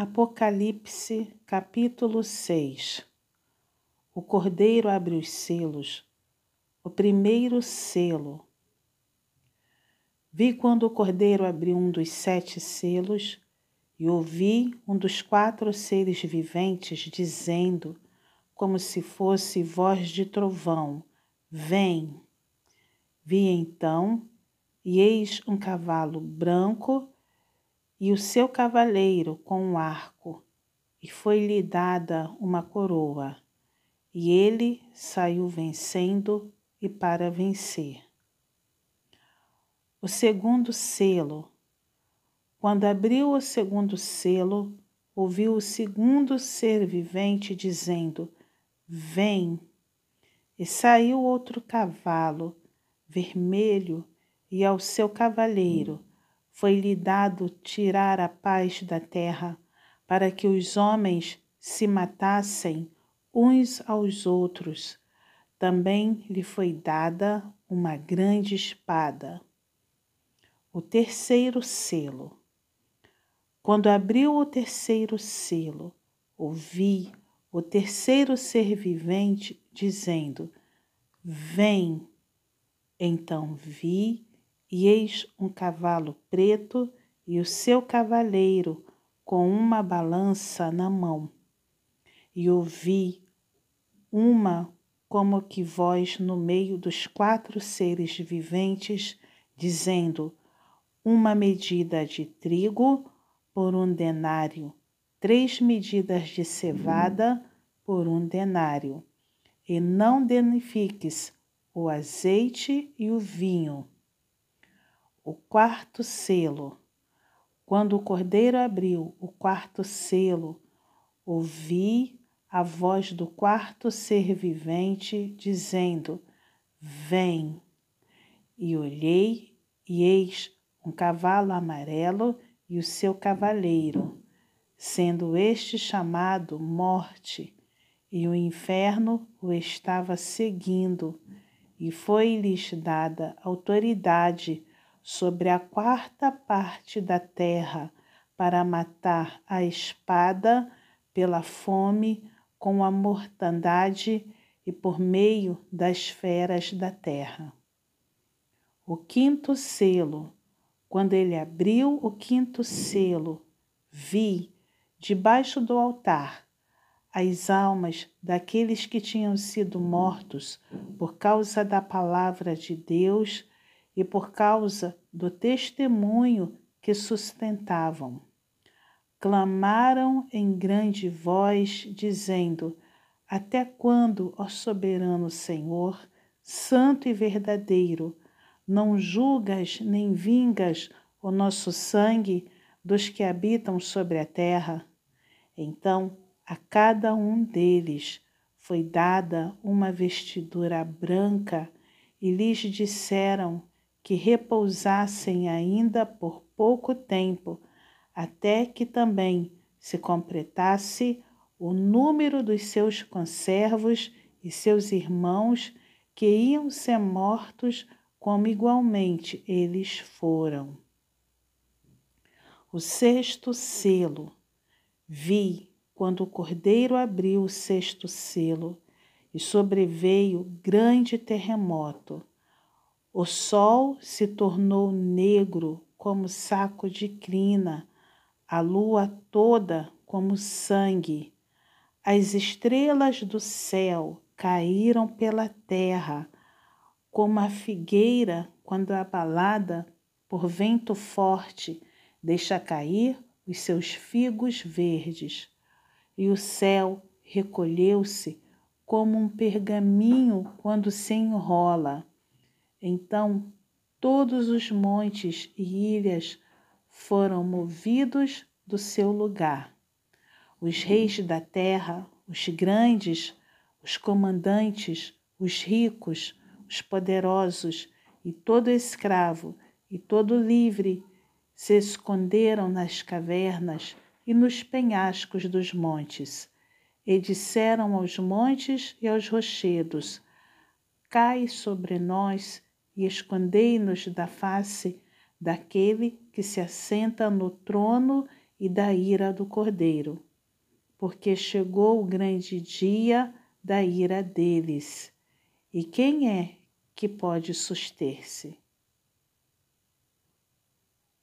Apocalipse, capítulo 6 O cordeiro abre os selos. O primeiro selo. Vi quando o cordeiro abriu um dos sete selos e ouvi um dos quatro seres viventes dizendo, como se fosse voz de trovão: Vem! Vi então, e eis um cavalo branco e o seu cavaleiro com um arco, e foi-lhe dada uma coroa, e ele saiu vencendo e para vencer. O segundo selo. Quando abriu o segundo selo, ouviu o segundo ser vivente dizendo: Vem! E saiu outro cavalo, vermelho, e ao seu cavaleiro foi-lhe dado tirar a paz da terra, para que os homens se matassem uns aos outros. Também lhe foi dada uma grande espada. O terceiro selo. Quando abriu o terceiro selo, ouvi o terceiro ser vivente dizendo: Vem. Então vi e eis um cavalo preto e o seu cavaleiro com uma balança na mão. E ouvi uma como que voz no meio dos quatro seres viventes, dizendo: Uma medida de trigo por um denário, três medidas de cevada por um denário, e não danifiques o azeite e o vinho o quarto selo. Quando o cordeiro abriu o quarto selo, ouvi a voz do quarto ser vivente dizendo: Vem. E olhei, e eis um cavalo amarelo e o seu cavaleiro, sendo este chamado Morte, e o inferno o estava seguindo, e foi-lhes dada autoridade sobre a quarta parte da terra para matar a espada pela fome com a mortandade e por meio das feras da terra. O quinto selo, quando ele abriu o quinto selo, vi debaixo do altar as almas daqueles que tinham sido mortos por causa da palavra de Deus e por causa do testemunho que sustentavam. Clamaram em grande voz, dizendo: Até quando, ó soberano Senhor, santo e verdadeiro, não julgas nem vingas o nosso sangue dos que habitam sobre a terra? Então a cada um deles foi dada uma vestidura branca e lhes disseram que repousassem ainda por pouco tempo, até que também se completasse o número dos seus conservos e seus irmãos que iam ser mortos, como igualmente eles foram. O sexto selo. Vi quando o cordeiro abriu o sexto selo e sobreveio grande terremoto o sol se tornou negro como saco de crina, a lua toda como sangue. As estrelas do céu caíram pela terra, como a figueira, quando abalada por vento forte, deixa cair os seus figos verdes. E o céu recolheu-se como um pergaminho quando se enrola então todos os montes e ilhas foram movidos do seu lugar. Os reis da terra, os grandes, os comandantes, os ricos, os poderosos e todo escravo e todo livre se esconderam nas cavernas e nos penhascos dos montes, e disseram aos montes e aos rochedos: Cai sobre nós e escondei-nos da face daquele que se assenta no trono e da ira do cordeiro, porque chegou o grande dia da ira deles. E quem é que pode suster-se?